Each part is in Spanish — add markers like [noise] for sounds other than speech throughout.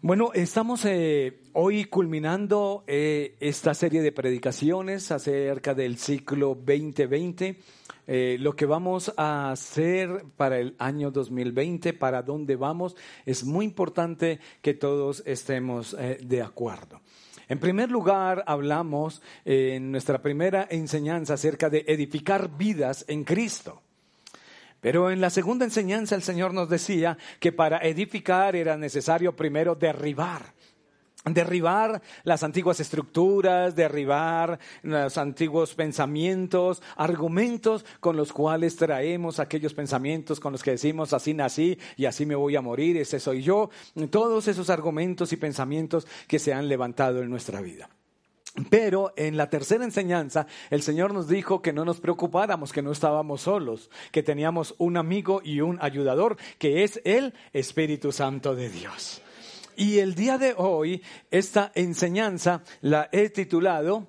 Bueno, estamos eh, hoy culminando eh, esta serie de predicaciones acerca del ciclo 2020. Eh, lo que vamos a hacer para el año 2020, para dónde vamos, es muy importante que todos estemos de acuerdo. En primer lugar, hablamos en nuestra primera enseñanza acerca de edificar vidas en Cristo. Pero en la segunda enseñanza el Señor nos decía que para edificar era necesario primero derribar. Derribar las antiguas estructuras, derribar los antiguos pensamientos, argumentos con los cuales traemos aquellos pensamientos con los que decimos así nací y así me voy a morir, ese soy yo. Todos esos argumentos y pensamientos que se han levantado en nuestra vida. Pero en la tercera enseñanza, el Señor nos dijo que no nos preocupáramos, que no estábamos solos, que teníamos un amigo y un ayudador, que es el Espíritu Santo de Dios. Y el día de hoy, esta enseñanza la he titulado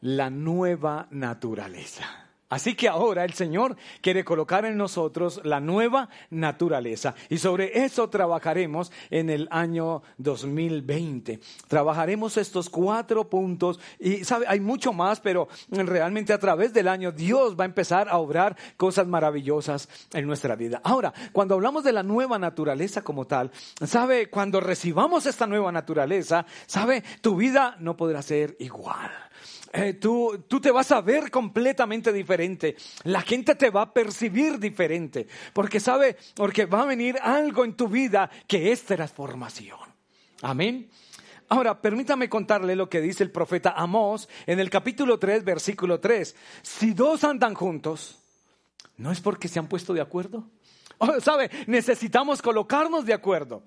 La nueva naturaleza. Así que ahora el Señor quiere colocar en nosotros la nueva naturaleza y sobre eso trabajaremos en el año 2020. Trabajaremos estos cuatro puntos y sabe, hay mucho más, pero realmente a través del año Dios va a empezar a obrar cosas maravillosas en nuestra vida. Ahora, cuando hablamos de la nueva naturaleza como tal, sabe, cuando recibamos esta nueva naturaleza, sabe, tu vida no podrá ser igual. Eh, tú, tú te vas a ver completamente diferente. La gente te va a percibir diferente. Porque sabe, porque va a venir algo en tu vida que es transformación. Amén. Ahora, permítame contarle lo que dice el profeta Amós en el capítulo 3, versículo 3. Si dos andan juntos, ¿no es porque se han puesto de acuerdo? ¿Sabe? Necesitamos colocarnos de acuerdo.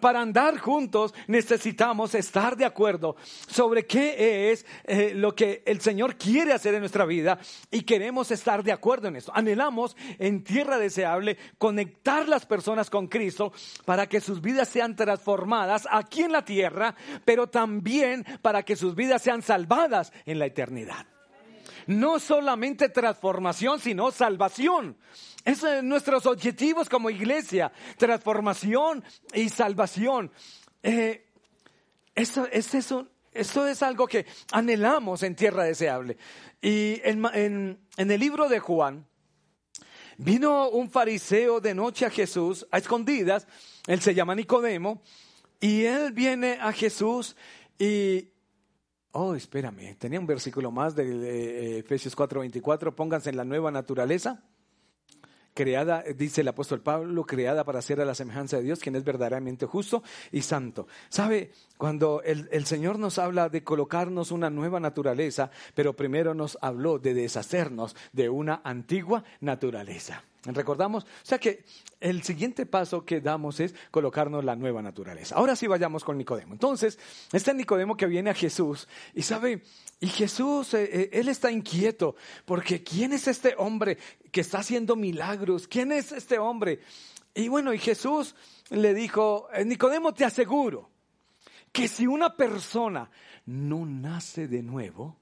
Para andar juntos necesitamos estar de acuerdo sobre qué es eh, lo que el Señor quiere hacer en nuestra vida y queremos estar de acuerdo en eso. Anhelamos en tierra deseable conectar las personas con Cristo para que sus vidas sean transformadas aquí en la tierra, pero también para que sus vidas sean salvadas en la eternidad. No solamente transformación, sino salvación. Esos son nuestros objetivos como iglesia, transformación y salvación. Eh, esto, es esto es algo que anhelamos en tierra deseable. Y en el libro de Juan, vino un fariseo de noche a Jesús, a escondidas, él se llama Nicodemo, y él viene a Jesús y, Oh, espérame, tenía un versículo más de eh, Efesios 4:24, pónganse en la nueva naturaleza creada, dice el apóstol Pablo, creada para ser a la semejanza de Dios, quien es verdaderamente justo y santo. ¿Sabe? Cuando el, el, Señor nos habla de colocarnos una nueva naturaleza, pero primero nos habló de deshacernos de una antigua naturaleza. ¿Recordamos? O sea que el siguiente paso que damos es colocarnos la nueva naturaleza. Ahora sí vayamos con Nicodemo. Entonces, este Nicodemo que viene a Jesús y sabe, y Jesús, eh, eh, él está inquieto porque ¿quién es este hombre que está haciendo milagros? ¿Quién es este hombre? Y bueno, y Jesús le dijo, eh, Nicodemo, te aseguro que si una persona no nace de nuevo,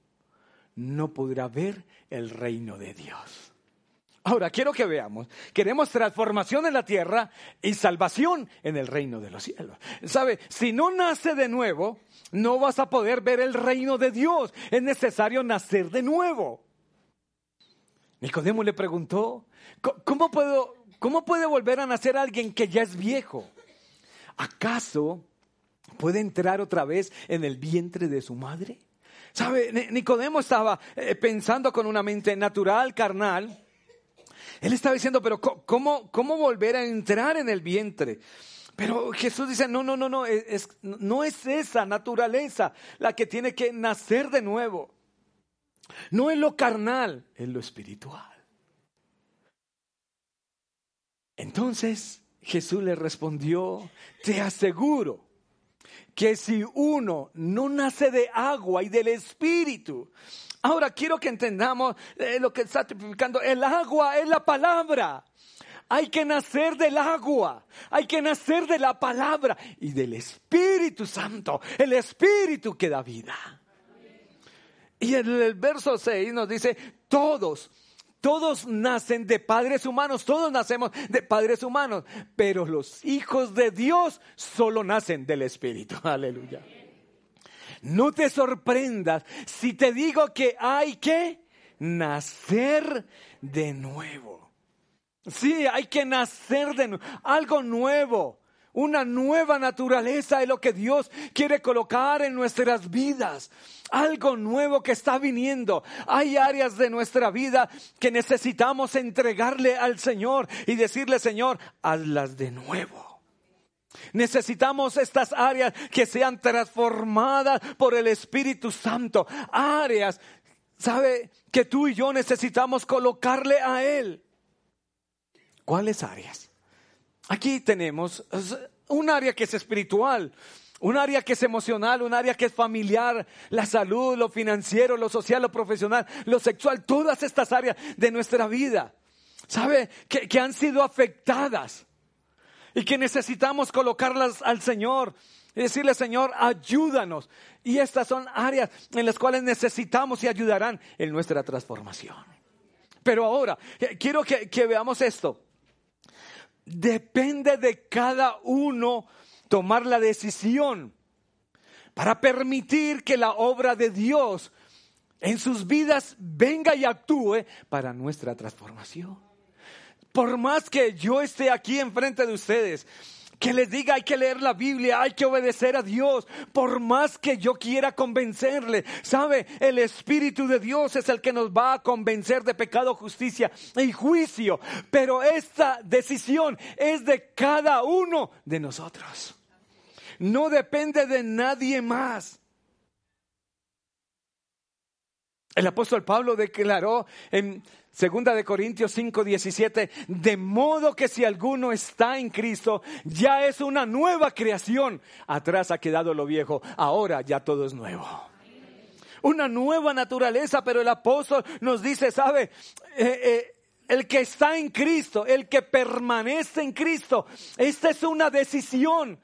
no podrá ver el reino de Dios. Ahora, quiero que veamos. Queremos transformación en la tierra y salvación en el reino de los cielos. ¿Sabe? Si no nace de nuevo, no vas a poder ver el reino de Dios. Es necesario nacer de nuevo. Nicodemo le preguntó, ¿cómo, puedo, ¿cómo puede volver a nacer alguien que ya es viejo? ¿Acaso puede entrar otra vez en el vientre de su madre? ¿Sabe? Nicodemo estaba eh, pensando con una mente natural, carnal él estaba diciendo, pero ¿cómo, cómo volver a entrar en el vientre? Pero Jesús dice, no, no, no, no, no es esa naturaleza la que tiene que nacer de nuevo. No es lo carnal, es lo espiritual. Entonces Jesús le respondió, te aseguro que si uno no nace de agua y del espíritu, ahora quiero que entendamos eh, lo que está tipificando, el agua es la palabra. Hay que nacer del agua, hay que nacer de la palabra y del Espíritu Santo, el Espíritu que da vida. Y en el verso 6 nos dice, todos, todos nacen de padres humanos, todos nacemos de padres humanos, pero los hijos de Dios solo nacen del Espíritu. [laughs] Aleluya. No te sorprendas si te digo que hay que nacer de nuevo. Sí, hay que nacer de nuevo, algo nuevo. Una nueva naturaleza es lo que Dios quiere colocar en nuestras vidas. Algo nuevo que está viniendo. Hay áreas de nuestra vida que necesitamos entregarle al Señor y decirle, Señor, hazlas de nuevo. Necesitamos estas áreas que sean transformadas por el Espíritu Santo. Áreas, ¿sabe? Que tú y yo necesitamos colocarle a Él. ¿Cuáles áreas? Aquí tenemos un área que es espiritual, un área que es emocional, un área que es familiar, la salud, lo financiero, lo social, lo profesional, lo sexual, todas estas áreas de nuestra vida, ¿sabe? Que, han sido afectadas y que necesitamos colocarlas al Señor y decirle, Señor, ayúdanos. Y estas son áreas en las cuales necesitamos y ayudarán en nuestra transformación. Pero ahora, eh, quiero que veamos esto. Depende de cada uno tomar la decisión para permitir que la obra de Dios en sus vidas venga y actúe para nuestra transformación. Por más que yo esté aquí enfrente de ustedes, que les diga hay que leer la Biblia, hay que obedecer a Dios, por más que yo quiera convencerle. ¿Sabe? El Espíritu de Dios es el que nos va a convencer de pecado, justicia y juicio. Pero esta decisión es de cada uno de nosotros. No depende de nadie más. El apóstol Pablo declaró en Segunda de Corintios 5, 17, de modo que si alguno está en Cristo, ya es una nueva creación. Atrás ha quedado lo viejo, ahora ya todo es nuevo. Una nueva naturaleza, pero el apóstol nos dice, ¿sabe? Eh, eh, el que está en Cristo, el que permanece en Cristo, esta es una decisión.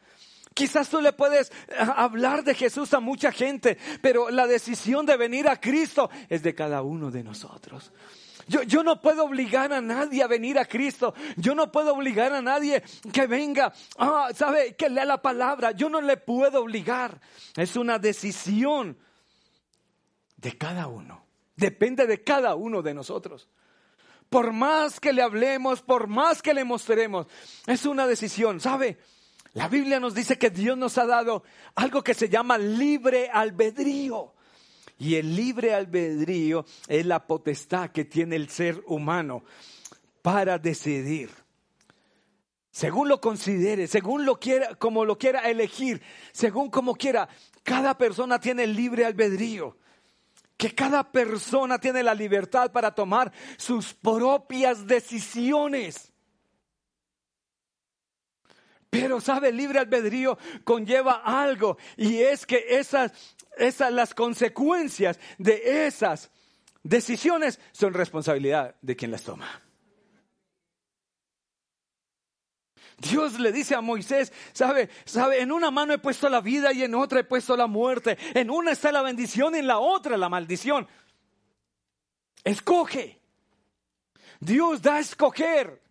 Quizás tú le puedes eh, hablar de Jesús a mucha gente, pero la decisión de venir a Cristo es de cada uno de nosotros. Yo, no puedo obligar a nadie a venir a Cristo. Yo no puedo obligar a nadie que venga, ah, sabe, que lea la palabra. Yo no le puedo obligar. Es una decisión de cada uno. Depende de cada uno de nosotros. Por más que le hablemos, por más que le mostremos, es una decisión. ¿Sabe? La Biblia nos dice que Dios nos ha dado algo que se llama libre albedrío. Y el libre albedrío es la potestad que tiene el ser humano para decidir. Según lo considere, según lo quiera, como lo quiera elegir, según como quiera, cada persona tiene libre albedrío. Que cada persona tiene la libertad para tomar sus propias decisiones. Pero sabe, libre albedrío conlleva algo y es que esas, esas, las consecuencias de esas decisiones son responsabilidad de quien las toma. Dios le dice a Moisés, sabe, sabe, en una mano he puesto la vida y en otra he puesto la muerte. En una está la bendición y en la otra la maldición. Escoge. Dios da a escoger.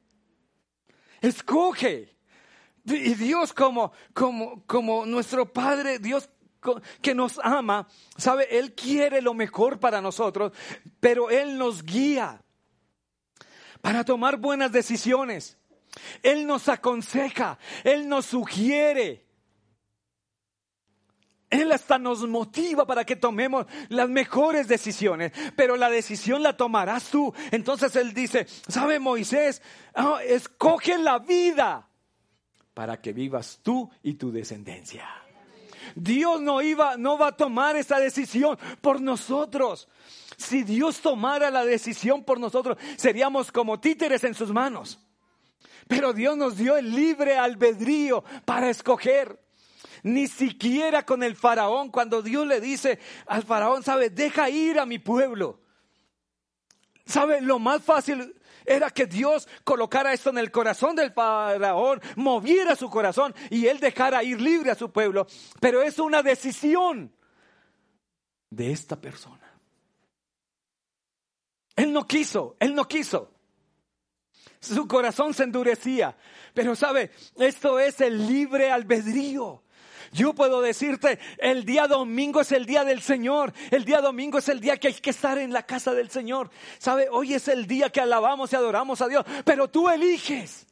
Escoge. Y Dios como, como, como nuestro Padre, Dios que nos ama, sabe, Él quiere lo mejor para nosotros, pero Él nos guía para tomar buenas decisiones. Él nos aconseja, Él nos sugiere. Él hasta nos motiva para que tomemos las mejores decisiones, pero la decisión la tomarás tú. Entonces Él dice, ¿sabe Moisés? Ah, escoge la vida para que vivas tú y tu descendencia. Dios no iba, no va a tomar esa decisión por nosotros. Si Dios tomara la decisión por nosotros, seríamos como títeres en sus manos. Pero Dios nos dio el libre albedrío para escoger. ni siquiera con el faraón, cuando Dios le dice al faraón, sabe, deja ir a mi pueblo. Sabe, lo más fácil era que Dios colocara esto en el corazón del faraón, moviera su corazón y él dejara ir libre a su pueblo. Pero es una decisión de esta persona. Él no quiso, él no quiso. Su corazón se endurecía. Pero sabe, esto es el libre albedrío. Yo puedo decirte, el día domingo es el día del Señor. El día domingo es el día que hay que estar en la casa del Señor. ¿Sabe? Hoy es el día que alabamos y adoramos a Dios. Pero tú eliges.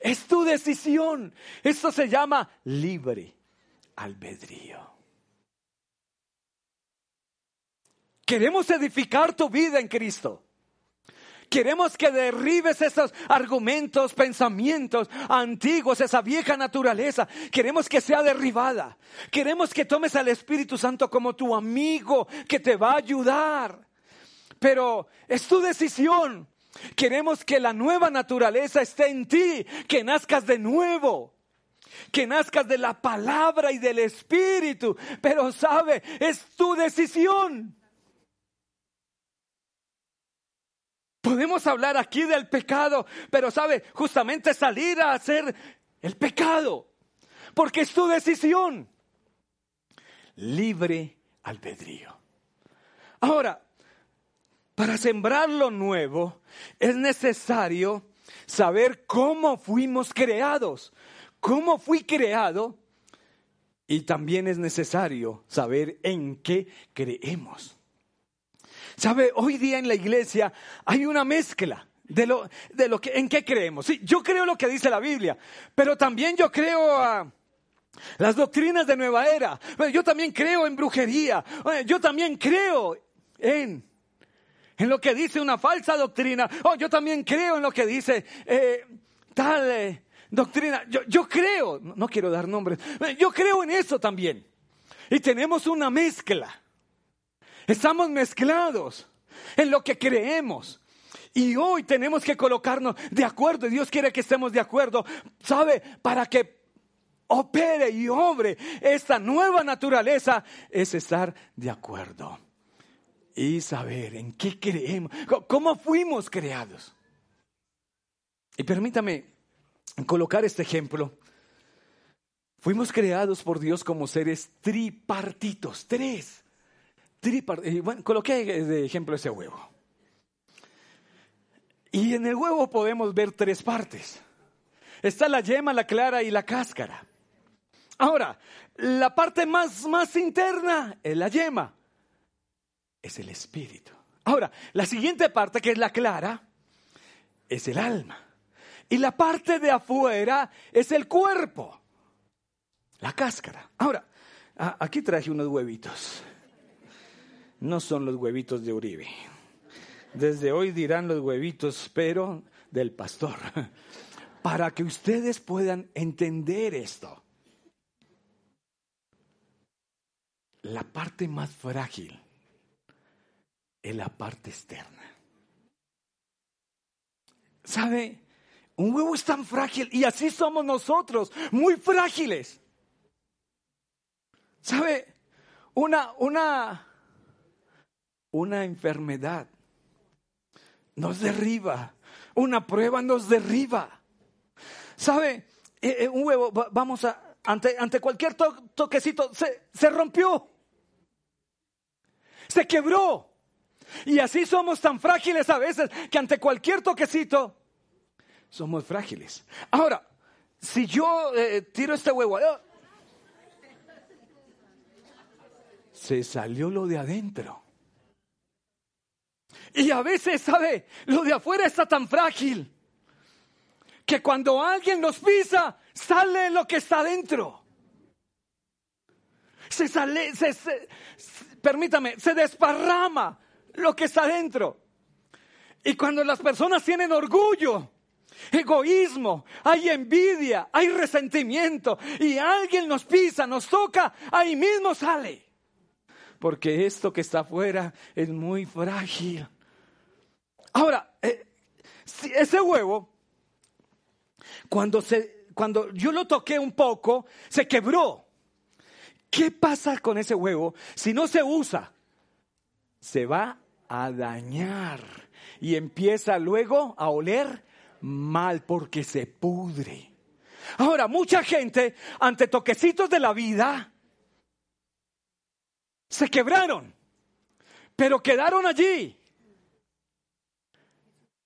Es tu decisión. Esto se llama libre albedrío. Queremos edificar tu vida en Cristo. Queremos que derribes esos argumentos, pensamientos antiguos, esa vieja naturaleza. Queremos que sea derribada. Queremos que tomes al Espíritu Santo como tu amigo que te va a ayudar. Pero es tu decisión. Queremos que la nueva naturaleza esté en ti, que nazcas de nuevo que nazcas de la palabra y del espíritu. Pero sabe, es tu decisión. Podemos hablar aquí del pecado, pero sabe, justamente salir a hacer el pecado, porque es tu decisión. Libre albedrío. Ahora, para sembrar lo nuevo es necesario saber cómo fuimos creados, cómo fui creado y también es necesario saber en qué creemos. Sabe, hoy día en la iglesia hay una mezcla de lo, de lo que, en qué creemos. Sí, yo creo lo que dice la Biblia, pero también yo creo a las doctrinas de nueva era. Yo también creo en brujería. Yo también creo en, en lo que dice una falsa doctrina. Oh, yo también creo en lo que dice eh, tal eh, doctrina. Yo, yo creo, no quiero dar nombres, yo creo en eso también. Y tenemos una mezcla. Estamos mezclados en lo que creemos. Y hoy tenemos que colocarnos de acuerdo. Dios quiere que estemos de acuerdo. ¿Sabe? Para que opere y obre esta nueva naturaleza es estar de acuerdo. Y saber en qué creemos, cómo fuimos creados. Y permítame colocar este ejemplo. Fuimos creados por Dios como seres tripartitos, tres. Bueno, coloqué de ejemplo ese huevo. Y en el huevo podemos ver tres partes. Está la yema, la clara y la cáscara. Ahora, la parte más, más interna es la yema. Es el espíritu. Ahora, la siguiente parte, que es la clara, es el alma. Y la parte de afuera es el cuerpo. La cáscara. Ahora, aquí traje unos huevitos no son los huevitos de Uribe. Desde hoy dirán los huevitos, pero del pastor, [laughs] para que ustedes puedan entender esto. La parte más frágil es la parte externa. ¿Sabe? Un huevo es tan frágil y así somos nosotros, muy frágiles. ¿Sabe? Una, una, una enfermedad nos derriba, una prueba nos derriba. ¿Sabe? Eh, eh, un huevo, vamos a, ante, ante cualquier toquecito, se, se rompió, se quebró. Y así somos tan frágiles a veces que ante cualquier toquecito somos frágiles. Ahora, si yo eh, tiro este huevo, se salió lo de adentro. Y a veces, ¿sabe? Lo de afuera está tan frágil que cuando alguien nos pisa, sale lo que está dentro. Se sale, permítame, se desparrama lo que está dentro. Y cuando las personas tienen orgullo, egoísmo, hay envidia, hay resentimiento y alguien nos pisa, nos toca, ahí mismo sale. Porque esto que está afuera es muy frágil. Ahora, eh, ese huevo, cuando se cuando yo lo toqué un poco, se quebró. ¿Qué pasa con ese huevo si no se usa? Se va a dañar y empieza luego a oler mal porque se pudre. Ahora, mucha gente ante toquecitos de la vida se quebraron, pero quedaron allí.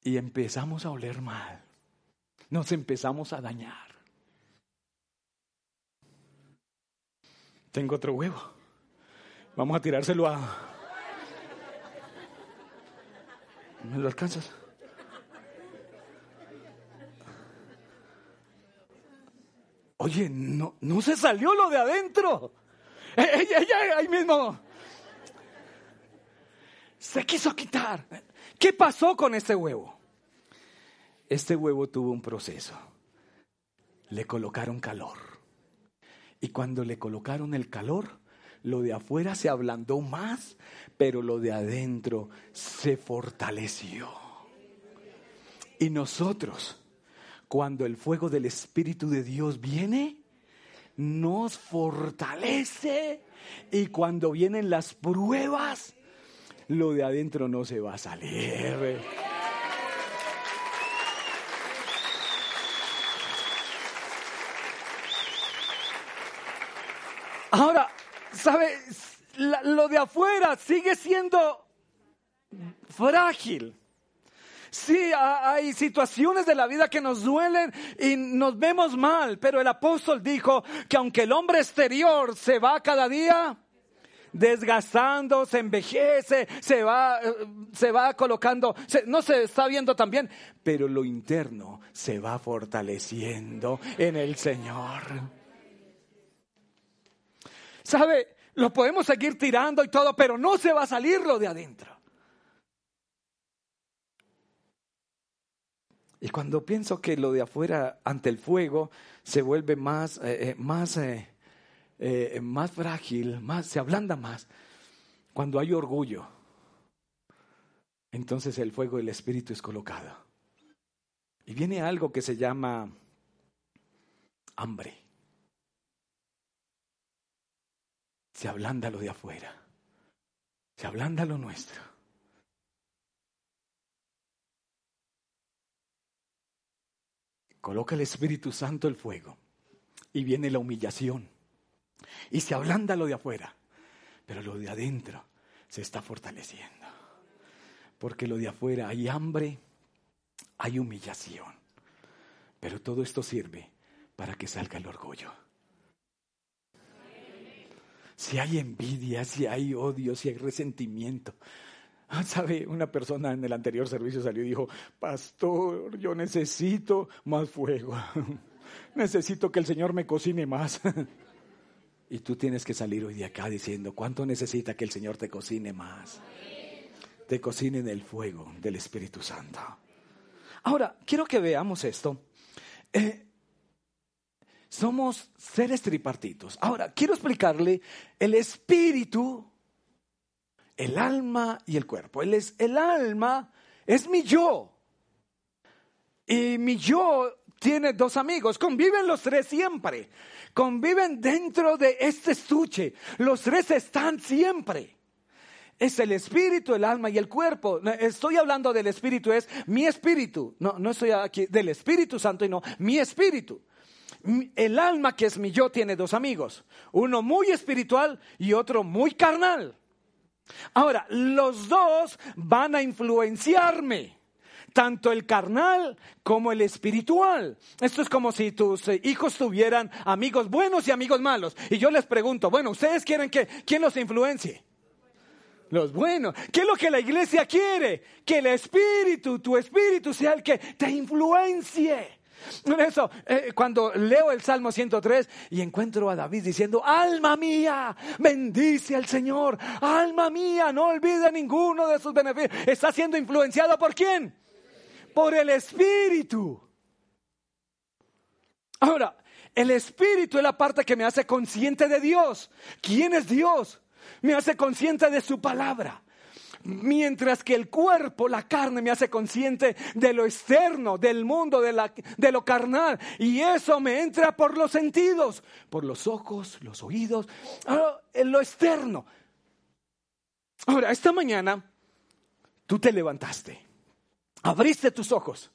Y empezamos a oler mal. Nos empezamos a dañar. Tengo otro huevo. Vamos a tirárselo a... ¿Me lo alcanzas? Oye, no, no se salió lo de adentro. Ella, ella ahí mismo se quiso quitar. ¿Qué pasó con este huevo? Este huevo tuvo un proceso. Le colocaron calor. Y cuando le colocaron el calor, lo de afuera se ablandó más, pero lo de adentro se fortaleció. Y nosotros cuando el fuego del Espíritu de Dios viene, nos fortalece y cuando vienen las pruebas, lo de adentro no se va a salir. Ahora, ¿sabe? Lo de afuera sigue siendo frágil. Sí, hay situaciones de la vida que nos duelen y nos vemos mal, pero el apóstol dijo que aunque el hombre exterior se va cada día, desgastando, se envejece, se va, se va colocando, no se está viendo también, pero lo interno se va fortaleciendo en el Señor. ¿Sabe? Lo podemos seguir tirando y todo, pero no se va a salir lo de adentro. Y cuando pienso que lo de afuera ante el fuego se vuelve más, eh, eh, más, eh, más frágil, más, se ablanda más, cuando hay orgullo, entonces el fuego del Espíritu es colocado. Y viene algo que se llama hambre. Se ablanda lo de afuera, se ablanda lo nuestro. coloca el Espíritu Santo el fuego y viene la humillación y se ablanda lo de afuera, pero lo de adentro se está fortaleciendo. Porque lo de afuera hay hambre, hay humillación, pero todo esto sirve para que salga el orgullo. Si hay envidia, si hay odio, si hay resentimiento, Ah, ¿Sabe? Una persona en el anterior servicio salió y dijo, pastor, yo necesito más fuego. [laughs] necesito que el Señor me cocine más. [laughs] y tú tienes que salir hoy de acá diciendo, ¿cuánto necesita que el Señor te cocine más? Te cocine en el fuego del Espíritu Santo. Ahora, quiero que veamos esto. Eh, somos seres tripartitos. Ahora, quiero explicarle el espíritu el alma y el cuerpo. Él es el alma, es mi yo. Y mi yo tiene dos amigos, conviven los tres siempre, conviven dentro de este estuche, los tres están siempre. Es el espíritu, el alma y el cuerpo. Estoy hablando del espíritu, es mi espíritu. No, no estoy aquí del Espíritu Santo y no, mi espíritu. El alma que es mi yo tiene dos amigos, uno muy espiritual y otro muy carnal. Ahora, los dos van a influenciarme tanto el carnal como el espiritual. Esto es como si tus eh, hijos tuvieran amigos buenos y amigos malos. Y yo les pregunto, bueno, ¿ustedes quieren que quién los influencie? Los buenos. ¿Qué es lo que la iglesia quiere? Que el espíritu, tu espíritu sea el que te influencie. Por eso, eh, cuando leo el Salmo 103 y encuentro a David diciendo, alma mía, bendice al Señor, alma mía, no olvide ninguno de sus beneficios. Está siendo influenciado por quién? Por el Espíritu. Ahora, el Espíritu es la parte que me hace consciente de Dios. ¿Quién es Dios? Me hace consciente de su palabra. Mientras que el cuerpo, la carne, me hace consciente de lo externo, del mundo, de, la, de lo carnal. Y eso me entra por los sentidos, por los ojos, los oídos, ah, en lo externo. Ahora, esta mañana tú te levantaste, abriste tus ojos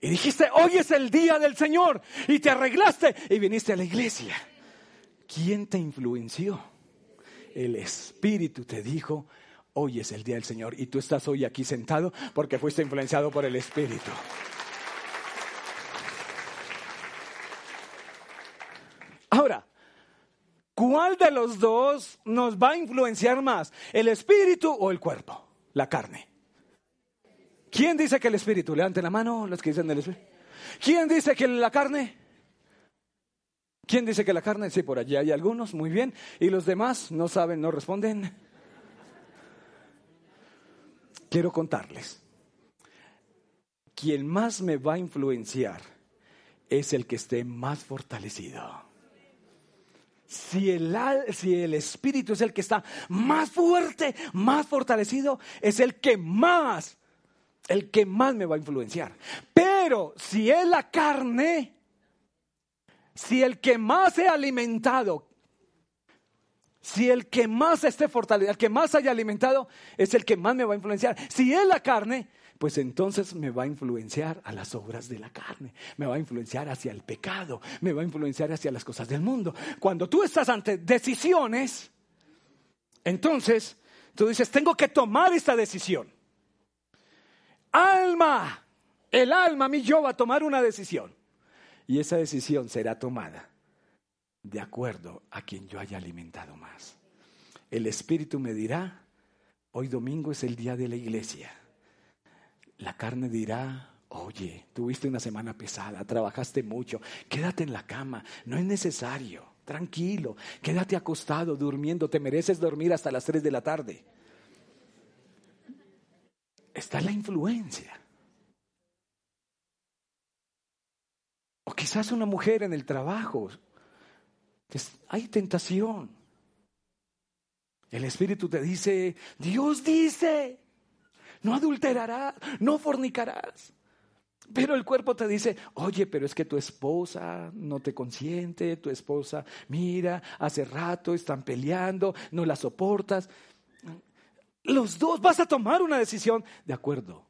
y dijiste, hoy es el día del Señor. Y te arreglaste y viniste a la iglesia. ¿Quién te influenció? El Espíritu te dijo, hoy es el día del Señor. Y tú estás hoy aquí sentado porque fuiste influenciado por el Espíritu. Ahora, ¿cuál de los dos nos va a influenciar más? ¿El Espíritu o el cuerpo? La carne. ¿Quién dice que el espíritu? Levanten la mano los que dicen del espíritu. ¿Quién dice que la carne? ¿Quién dice que la carne? Sí, por allí hay algunos, muy bien. ¿Y los demás no saben, no responden? Quiero contarles. Quien más me va a influenciar es el que esté más fortalecido. Si el, si el, espíritu es el que está más fuerte, más fortalecido, es el que más el que más me va a influenciar. Pero si es la carne, si el que más he alimentado, si el que más esté fortalecido, el que más haya alimentado, es el que más me va a influenciar. Si es la carne, pues entonces me va a influenciar a las obras de la carne, me va a influenciar hacia el pecado, me va a influenciar hacia las cosas del mundo. Cuando tú estás ante decisiones, entonces tú dices, tengo que tomar esta decisión alma, el alma, mi yo, va a tomar una decisión. Y esa decisión será tomada de acuerdo a quien yo haya alimentado más. El Espíritu me dirá, hoy domingo es el día de la iglesia. La carne dirá, oye, tuviste una semana pesada, trabajaste mucho, quédate en la cama, no es necesario, tranquilo, quédate acostado, durmiendo, te mereces dormir hasta las 3 de la tarde está la influencia. O quizás una mujer en el trabajo. Hay tentación. El Espíritu te dice, Dios dice, no adulterarás, no fornicarás. Pero el cuerpo te dice, oye, pero es que tu esposa no te consiente, tu esposa, mira, hace rato están peleando, no la soportas. Los dos vas a tomar una decisión de acuerdo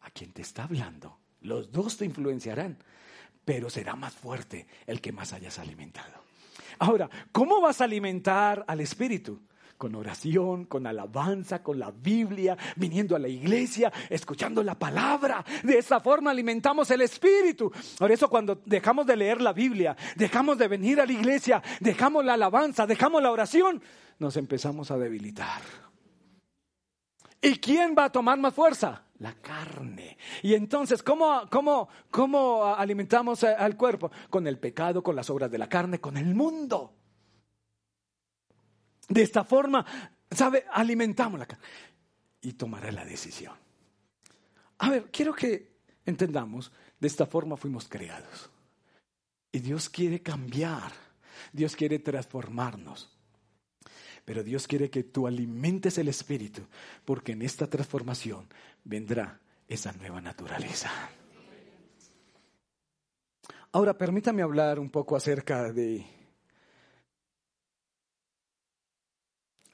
a quien te está hablando. Los dos te influenciarán, pero será más fuerte el que más hayas alimentado. Ahora, ¿cómo vas a alimentar al Espíritu? Con oración, con alabanza, con la Biblia, viniendo a la iglesia, escuchando la palabra. De esa forma alimentamos el Espíritu. Por eso cuando dejamos de leer la Biblia, dejamos de venir a la iglesia, dejamos la alabanza, dejamos la oración, nos empezamos a debilitar. ¿Y quién va a tomar más fuerza? La carne. Y entonces, ¿cómo, cómo, cómo alimentamos al cuerpo? Con el pecado, con las obras de la carne, con el mundo. De esta forma, ¿sabe? Alimentamos la carne. Y tomará la decisión. A ver, quiero que entendamos, de esta forma fuimos creados. Y Dios quiere cambiar, Dios quiere transformarnos. Pero Dios quiere que tú alimentes el espíritu, porque en esta transformación vendrá esa nueva naturaleza. Ahora permítame hablar un poco acerca de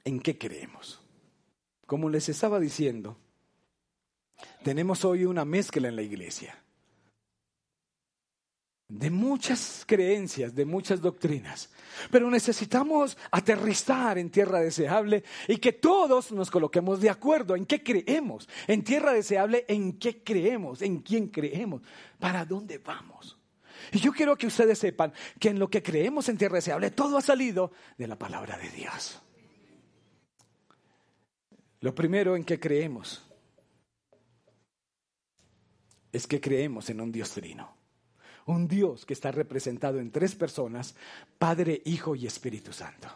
en qué creemos. Como les estaba diciendo, tenemos hoy una mezcla en la iglesia de muchas creencias, de muchas doctrinas. Pero necesitamos aterrizar en tierra deseable y que todos nos coloquemos de acuerdo en qué creemos. En tierra deseable, en qué creemos, en quién creemos, para dónde vamos. Y yo quiero que ustedes sepan que en lo que creemos en tierra deseable, todo ha salido de la palabra de Dios. Lo primero en que creemos es que creemos en un Dios trino un Dios que está representado en tres personas, Padre, Hijo y Espíritu Santo.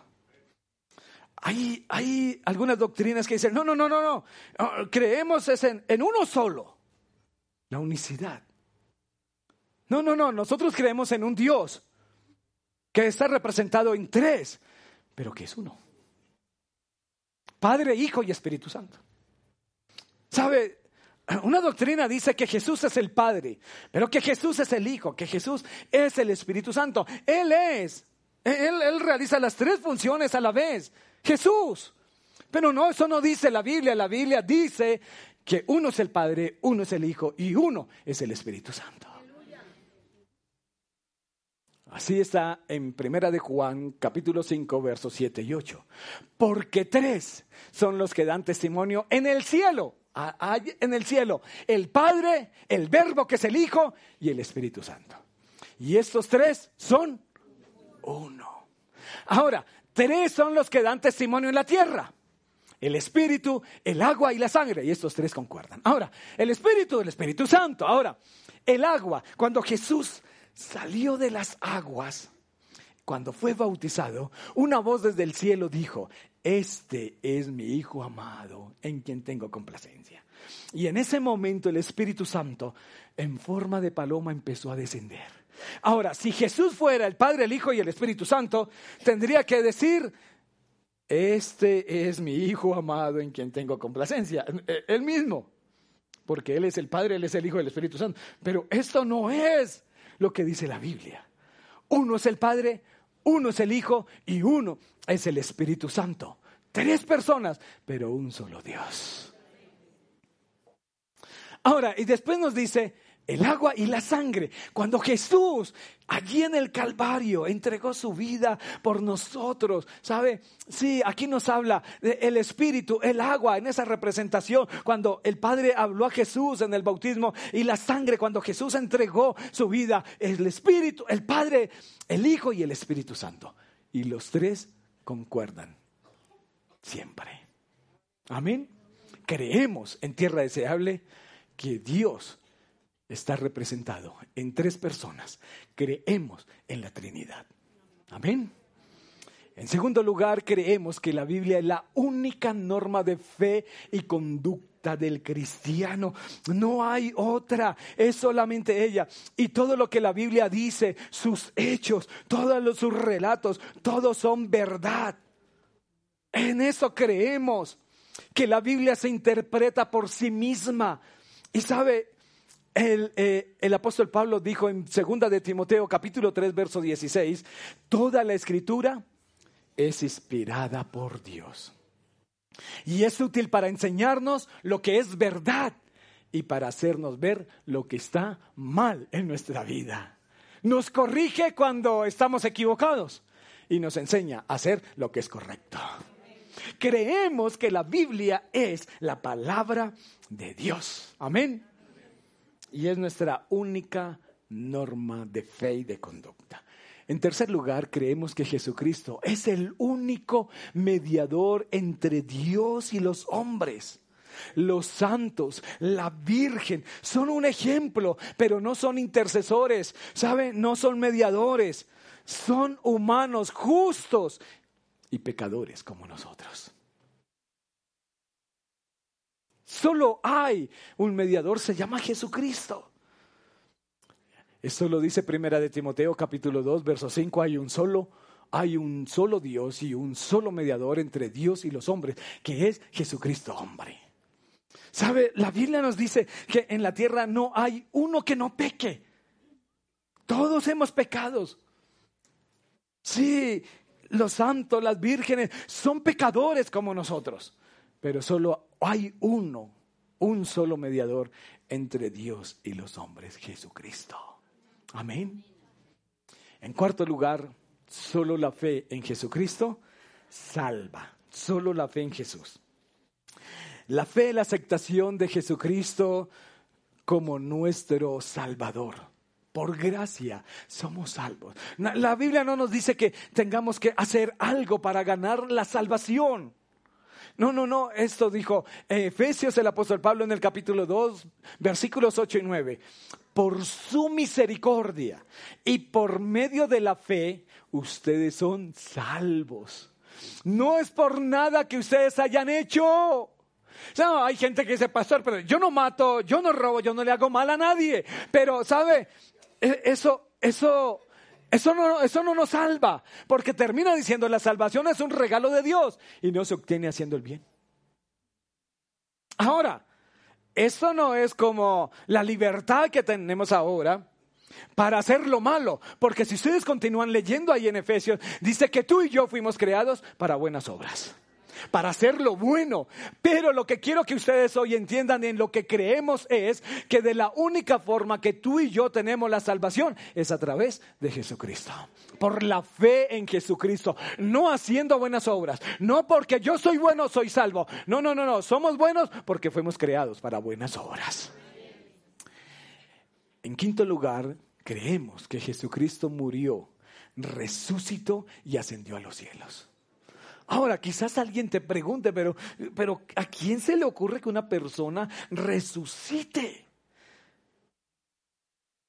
Hay, hay algunas doctrinas que dicen, no, no, no, no, no, creemos en, en uno solo, la unicidad. No, no, no, nosotros creemos en un Dios que está representado en tres, pero que es uno. Padre, Hijo y Espíritu Santo. ¿Sabe? Una doctrina dice que Jesús es el Padre, pero que Jesús es el Hijo, que Jesús es el Espíritu Santo. Él es, él, él realiza las tres funciones a la vez. Jesús. Pero no, eso no dice la Biblia. La Biblia dice que uno es el Padre, uno es el Hijo y uno es el Espíritu Santo. Así está en Primera de Juan, capítulo 5, versos 7 y 8. Porque tres son los que dan testimonio en el cielo. En el cielo, el Padre, el Verbo que es el Hijo y el Espíritu Santo. Y estos tres son uno. Ahora, tres son los que dan testimonio en la tierra. El Espíritu, el agua y la sangre. Y estos tres concuerdan. Ahora, el Espíritu, el Espíritu Santo. Ahora, el agua. Cuando Jesús salió de las aguas, cuando fue bautizado, una voz desde el cielo dijo, este es mi Hijo amado, en quien tengo complacencia. Y en ese momento el Espíritu Santo, en forma de paloma, empezó a descender. Ahora, si Jesús fuera el Padre, el Hijo y el Espíritu Santo, tendría que decir, este es mi Hijo amado en quien tengo complacencia. Él mismo, porque Él es el Padre, Él es el Hijo y el Espíritu Santo. Pero esto no es lo que dice la Biblia. Uno es el Padre, uno es el Hijo y uno es el Espíritu Santo. Tres personas, pero un solo Dios. Ahora, y después nos dice, el agua y la sangre. Cuando Jesús allí en el Calvario entregó su vida por nosotros, ¿sabe? Sí, aquí nos habla el Espíritu, el agua en esa representación, cuando el Padre habló a Jesús en el bautismo y la sangre, cuando Jesús entregó su vida, el Espíritu, el Padre, el Hijo y el Espíritu Santo. Y los tres concuerdan siempre. Amén. Creemos en tierra deseable que Dios está representado en tres personas. Creemos en la Trinidad. Amén. En segundo lugar, creemos que la Biblia es la única norma de fe y conducta del cristiano. No hay otra, es solamente ella. Y todo lo que la Biblia dice, sus hechos, todos sus relatos, todos son verdad. En eso creemos, que la Biblia se interpreta por sí misma. Y sabe, eh, el, apóstol Pablo dijo en segunda de Timoteo capítulo 3 verso 16, toda la escritura es inspirada por Dios. Y es útil para enseñarnos lo que es verdad y para hacernos ver lo que está mal en nuestra vida. Nos corrige cuando estamos equivocados y nos enseña a hacer lo que es correcto. Creemos que la Biblia es la palabra de Dios. Amén y es nuestra única norma de fe y de conducta. En tercer lugar, creemos que Jesucristo es el único mediador entre Dios y los hombres. Los santos, la Virgen, son un ejemplo, pero no son intercesores, ¿saben? No son mediadores, son humanos justos y pecadores como nosotros. Solo hay un mediador, se llama Jesucristo. Esto lo dice Primera de Timoteo capítulo 2, verso 5, hay un solo hay un solo Dios y un solo mediador entre Dios y los hombres, que es Jesucristo hombre. ¿Sabe? La Biblia nos dice que en la tierra no hay uno que no peque. Todos hemos pecados. Sí, los santos, las vírgenes, son pecadores como nosotros, pero solo hay uno, un solo mediador entre Dios y los hombres, Jesucristo. Amén. En cuarto lugar, solo la fe en Jesucristo salva. Solo la fe en Jesús. La fe, la aceptación de Jesucristo como nuestro Salvador. Por gracia somos salvos. La Biblia no nos dice que tengamos que hacer algo para ganar la salvación. No, no, no, esto dijo Efesios el apóstol Pablo en el capítulo 2, versículos 8 y 9. Por su misericordia y por medio de la fe, ustedes son salvos. No es por nada que ustedes hayan hecho. No, hay gente que dice, pastor, pero yo no mato, yo no robo, yo no le hago mal a nadie. Pero, ¿sabe? E, eso, eso Eso no, eso no nos salva, porque termina diciendo la salvación es un regalo de Dios y no se obtiene haciendo el bien. Ahora, eso no es como la libertad que tenemos ahora para hacer lo malo, porque si ustedes continúan leyendo ahí en Efesios, dice que tú y yo fuimos creados para buenas obras para hacer lo bueno. Pero lo que quiero que ustedes hoy entiendan en lo que creemos es que de la única forma que tú y yo tenemos la salvación es a través de Jesucristo. Por la fe en Jesucristo, no haciendo buenas obras, no porque yo soy bueno, soy salvo. No, no, no, no, somos buenos porque fuimos creados para buenas obras. En quinto lugar, creemos que Jesucristo murió, resucitó y ascendió a los cielos. Ahora, quizás alguien te pregunte, pero, pero ¿a quién se le ocurre que una persona resucite?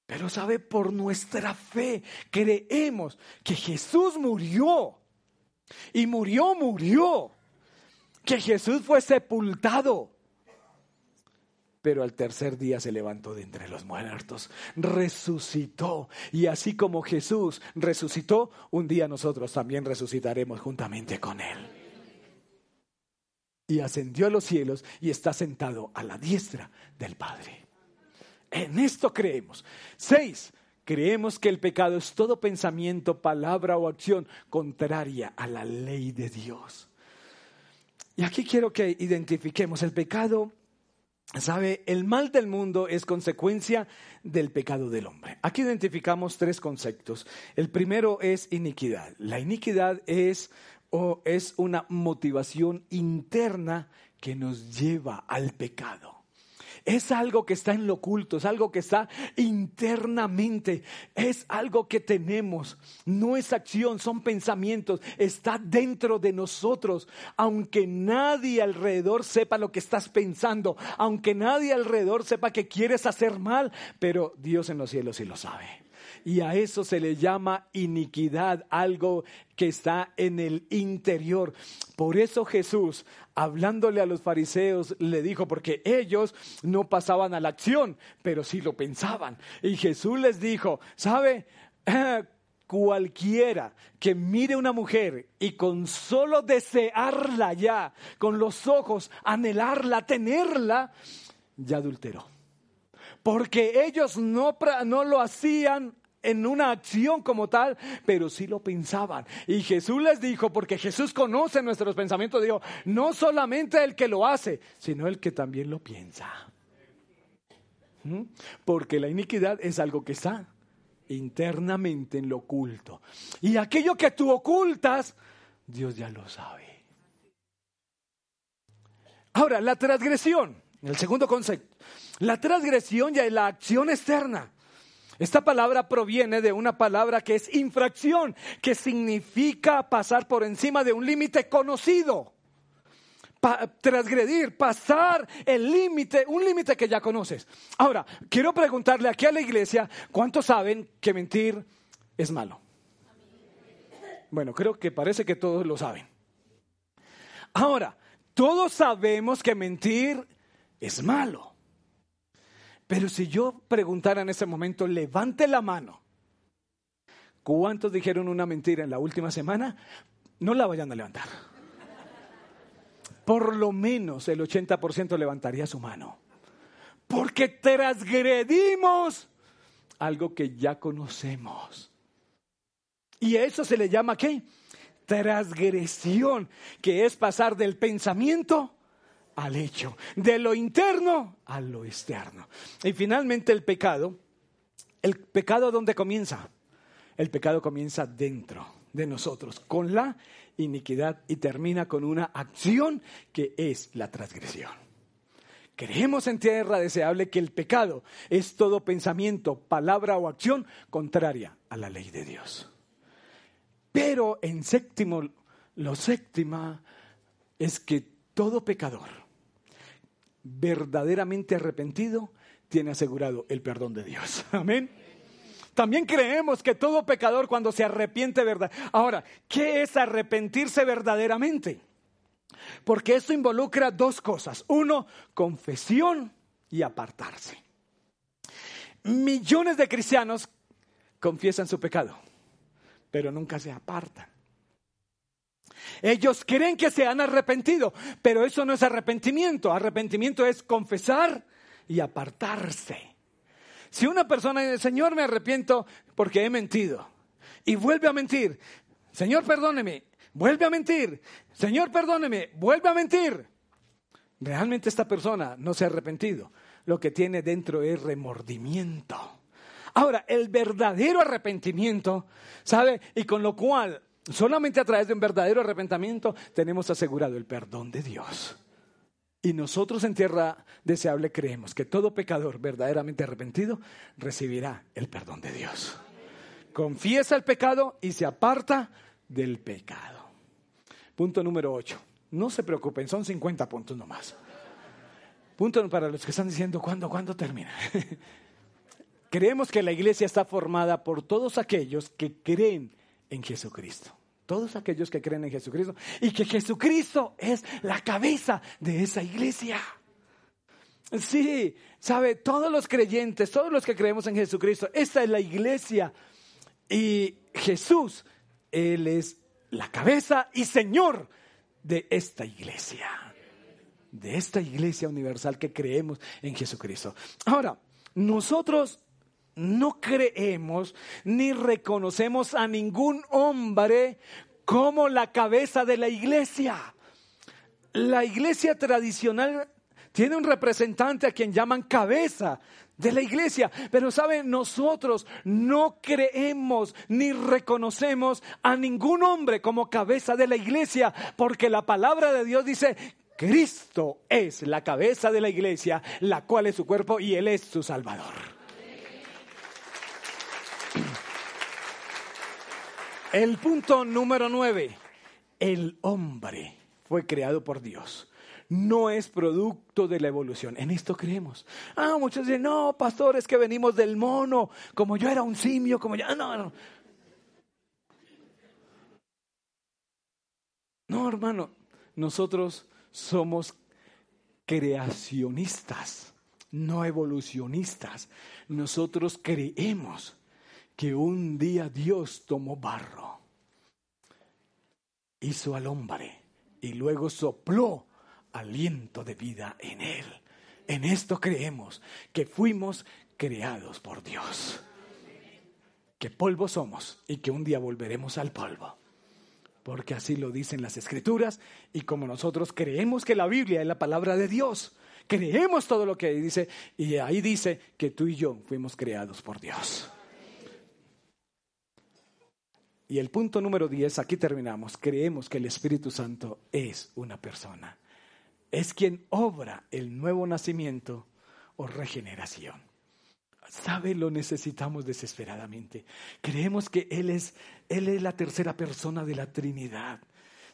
Pero sabe, por nuestra fe creemos que Jesús murió. Y murió, murió. Que Jesús fue sepultado pero al tercer día se levantó de entre los muertos, resucitó. Y así como Jesús resucitó, un día nosotros también resucitaremos juntamente con Él. Y ascendió a los cielos y está sentado a la diestra del Padre. En esto creemos. Seis, creemos que el pecado es todo pensamiento, palabra o acción contraria a la ley de Dios. Y aquí quiero que identifiquemos el pecado Sabe, el mal del mundo es consecuencia del pecado del hombre. Aquí identificamos tres conceptos. El primero es iniquidad. La iniquidad es, o es una motivación interna que nos lleva al pecado. Es algo que está en lo oculto, es algo que está internamente, es algo que tenemos. No es acción, son pensamientos, está dentro de nosotros. Aunque nadie alrededor sepa lo que estás pensando, aunque nadie alrededor sepa que quieres hacer mal, pero Dios en los cielos sí lo sabe. Y a eso se le llama iniquidad, algo que está en el interior. Por eso Jesús, hablándole a los fariseos, le dijo, porque ellos no pasaban a la acción, pero sí lo pensaban. Y Jesús les dijo, ¿sabe? [clears throat] cualquiera que mire una mujer y con solo desearla ya, con los ojos, anhelarla, tenerla, ya adulteró. Porque ellos no, no lo hacían en una acción como tal, pero sí lo pensaban. Y Jesús les dijo, porque Jesús conoce nuestros pensamientos, dijo, no solamente el que lo hace, sino el que también lo piensa. ¿Mm? Porque la iniquidad es algo que está internamente en lo oculto. Y aquello que tú ocultas, Dios ya lo sabe. Ahora, la transgresión, el segundo concepto. La transgresión ya es la acción externa esta palabra proviene de una palabra que es infracción, que significa pasar por encima de un límite conocido. transgredir, pasar el límite, un límite que ya conoces. Ahora, quiero preguntarle aquí a la iglesia, ¿cuántos saben que mentir es malo? Bueno, creo que parece que todos lo saben. Ahora, todos sabemos que mentir es malo. Pero si yo preguntara en ese momento, levante la mano, ¿cuántos dijeron una mentira en la última semana? No la vayan a levantar. Por lo menos el 80% levantaría su mano. Porque transgredimos algo que ya conocemos. Y eso se le llama qué? Transgresión, que es pasar del pensamiento al hecho, de lo interno a lo externo. Y finalmente el pecado, el pecado ¿dónde comienza? El pecado comienza dentro de nosotros, con la iniquidad y termina con una acción que es la transgresión. Creemos en tierra deseable que el pecado es todo pensamiento, palabra o acción contraria a la ley de Dios. Pero en séptimo, lo séptima es que todo pecador verdaderamente arrepentido tiene asegurado el perdón de Dios. [laughs] Amén. También creemos que todo pecador cuando se arrepiente verdad. Ahora, ¿qué es arrepentirse verdaderamente? Porque esto involucra dos cosas. Uno, confesión y apartarse. Millones de cristianos confiesan su pecado. pero nunca se apartan. Ellos creen que se han arrepentido, pero eso no es arrepentimiento. Arrepentimiento es confesar y apartarse. Si una persona dice, Señor, me arrepiento porque he mentido, y vuelve a mentir, Señor, perdóneme, vuelve a mentir, Señor, perdóneme, vuelve a mentir. Realmente esta persona no se ha arrepentido. Lo que tiene dentro es remordimiento. Ahora, el verdadero arrepentimiento, ¿sabe? Y con lo cual, solamente a través de un verdadero arrepentimiento, tenemos asegurado el perdón de Dios. Y nosotros en tierra deseable creemos que todo pecador verdaderamente arrepentido recibirá el perdón de Dios. Confiesa el pecado y se aparta del pecado. Punto número 8. No se preocupen, son 50 puntos nomás. Punto para los que están diciendo, ¿cuándo, cuándo termina? [laughs] Creemos que la iglesia está formada por todos aquellos que creen en Jesucristo. Todos aquellos que creen en Jesucristo. Y que Jesucristo es la cabeza de esa iglesia. Sí, sabe, todos los creyentes, todos los que creemos en Jesucristo, esta es la iglesia. Y Jesús, Él es la cabeza y Señor de esta iglesia. De esta iglesia universal que creemos en Jesucristo. Ahora, nosotros no creemos ni reconocemos a ningún hombre como la cabeza de la iglesia. La iglesia tradicional tiene un representante a quien llaman cabeza de la iglesia. Pero saben, nosotros no creemos ni reconocemos a ningún hombre como cabeza de la iglesia, porque la palabra de Dios dice, Cristo es la cabeza de la iglesia, la cual es su cuerpo y Él es su Salvador. El punto número nueve, el hombre fue creado por Dios. No es producto de la evolución. En esto creemos. Ah, muchos dicen, no, pastor, es que venimos del mono, como yo era un simio, como ya, no, no. No, hermano, nosotros somos creacionistas, no evolucionistas. Nosotros creemos que un día Dios tomó barro, hizo al hombre y luego sopló aliento de vida en él. En esto creemos que fuimos creados por Dios, que polvo somos y que un día volveremos al polvo. Porque así lo dicen las escrituras y como nosotros creemos que la Biblia es la palabra de Dios, creemos todo lo que dice y ahí dice que tú y yo fuimos creados por Dios. Y el punto número 10, aquí terminamos. Creemos que el Espíritu Santo es una persona. Es quien obra el nuevo nacimiento o regeneración. ¿Sabe? Lo necesitamos desesperadamente. Creemos que Él es, Él es la tercera persona de la Trinidad.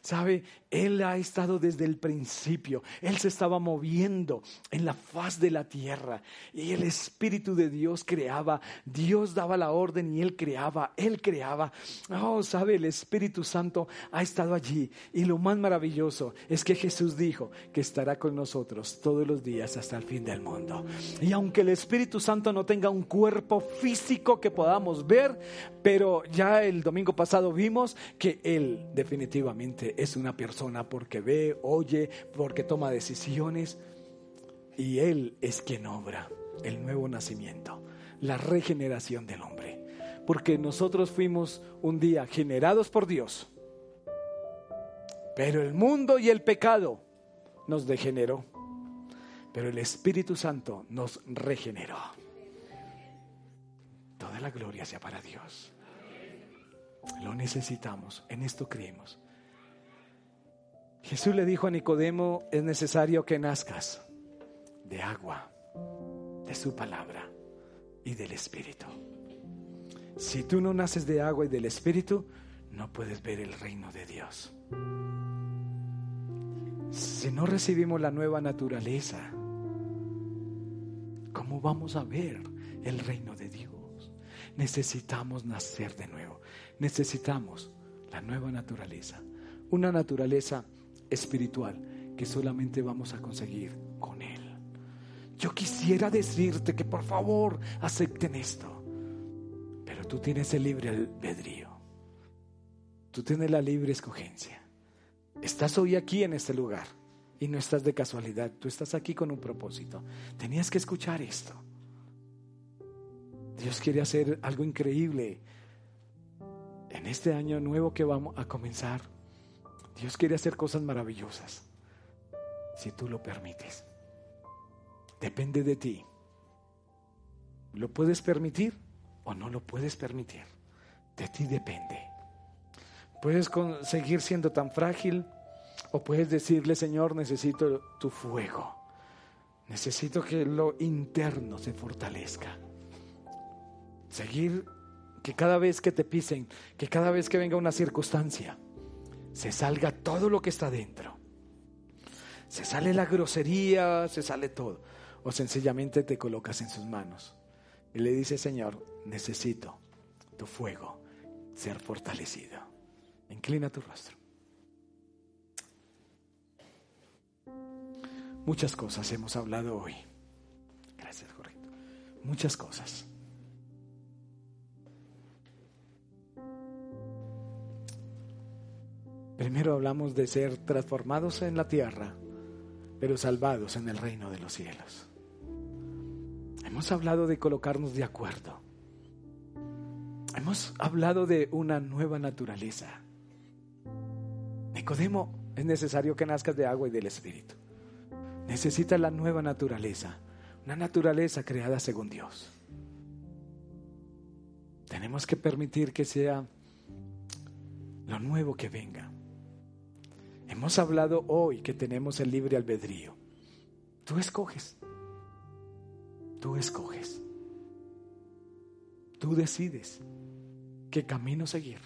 Sabe, Él ha estado desde el principio. Él se estaba moviendo en la faz de la tierra. Y el Espíritu de Dios creaba. Dios daba la orden y Él creaba. Él creaba. Oh, sabe, el Espíritu Santo ha estado allí. Y lo más maravilloso es que Jesús dijo que estará con nosotros todos los días hasta el fin del mundo. Y aunque el Espíritu Santo no tenga un cuerpo físico que podamos ver, pero ya el domingo pasado vimos que Él definitivamente es una persona porque ve, oye, porque toma decisiones. Y Él es quien obra el nuevo nacimiento, la regeneración del hombre. Porque nosotros fuimos un día generados por Dios. Pero el mundo y el pecado nos degeneró. Pero el Espíritu Santo nos regeneró. Toda la gloria sea para Dios. Lo necesitamos, en esto creemos. Jesús le dijo a Nicodemo, es necesario que nazcas de agua, de su palabra y del Espíritu. Si tú no naces de agua y del Espíritu, no puedes ver el reino de Dios. Si no recibimos la nueva naturaleza, ¿cómo vamos a ver el reino de Dios? Necesitamos nacer de nuevo. Necesitamos la nueva naturaleza. Una naturaleza espiritual que solamente vamos a conseguir con Él. Yo quisiera decirte que por favor acepten esto, pero tú tienes el libre albedrío. Tú tienes la libre escogencia. Estás hoy aquí en este lugar y no estás de casualidad. Tú estás aquí con un propósito. Tenías que escuchar esto. Dios quiere hacer algo increíble en este año nuevo que vamos a comenzar. Dios quiere hacer cosas maravillosas si tú lo permites. Depende de ti. ¿Lo puedes permitir o no lo puedes permitir? De ti depende. Puedes seguir siendo tan frágil o puedes decirle, Señor, necesito tu fuego. Necesito que lo interno se fortalezca. Seguir que cada vez que te pisen, que cada vez que venga una circunstancia, se salga todo lo que está dentro. Se sale la grosería, se sale todo. O sencillamente te colocas en sus manos. Y le dice, Señor, necesito tu fuego ser fortalecido. Inclina tu rostro. Muchas cosas hemos hablado hoy. Gracias, Jorge. Muchas cosas. Primero hablamos de ser transformados en la tierra, pero salvados en el reino de los cielos. Hemos hablado de colocarnos de acuerdo. Hemos hablado de una nueva naturaleza. Nicodemo, es necesario que nazcas de agua y del Espíritu. Necesita la nueva naturaleza, una naturaleza creada según Dios. Tenemos que permitir que sea lo nuevo que venga. Hemos hablado hoy que tenemos el libre albedrío. Tú escoges. Tú escoges. Tú decides qué camino seguir.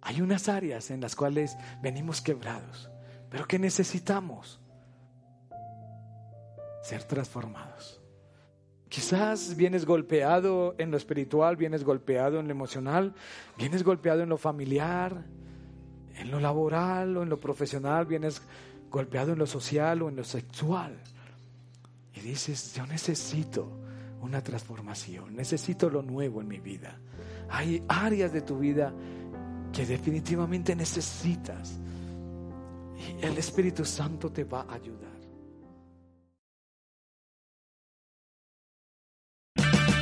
Hay unas áreas en las cuales venimos quebrados, pero que necesitamos ser transformados. Quizás vienes golpeado en lo espiritual, vienes golpeado en lo emocional, vienes golpeado en lo familiar, en lo laboral o en lo profesional, vienes golpeado en lo social o en lo sexual. Y dices, yo necesito una transformación, necesito lo nuevo en mi vida. Hay áreas de tu vida que definitivamente necesitas. Y el Espíritu Santo te va a ayudar.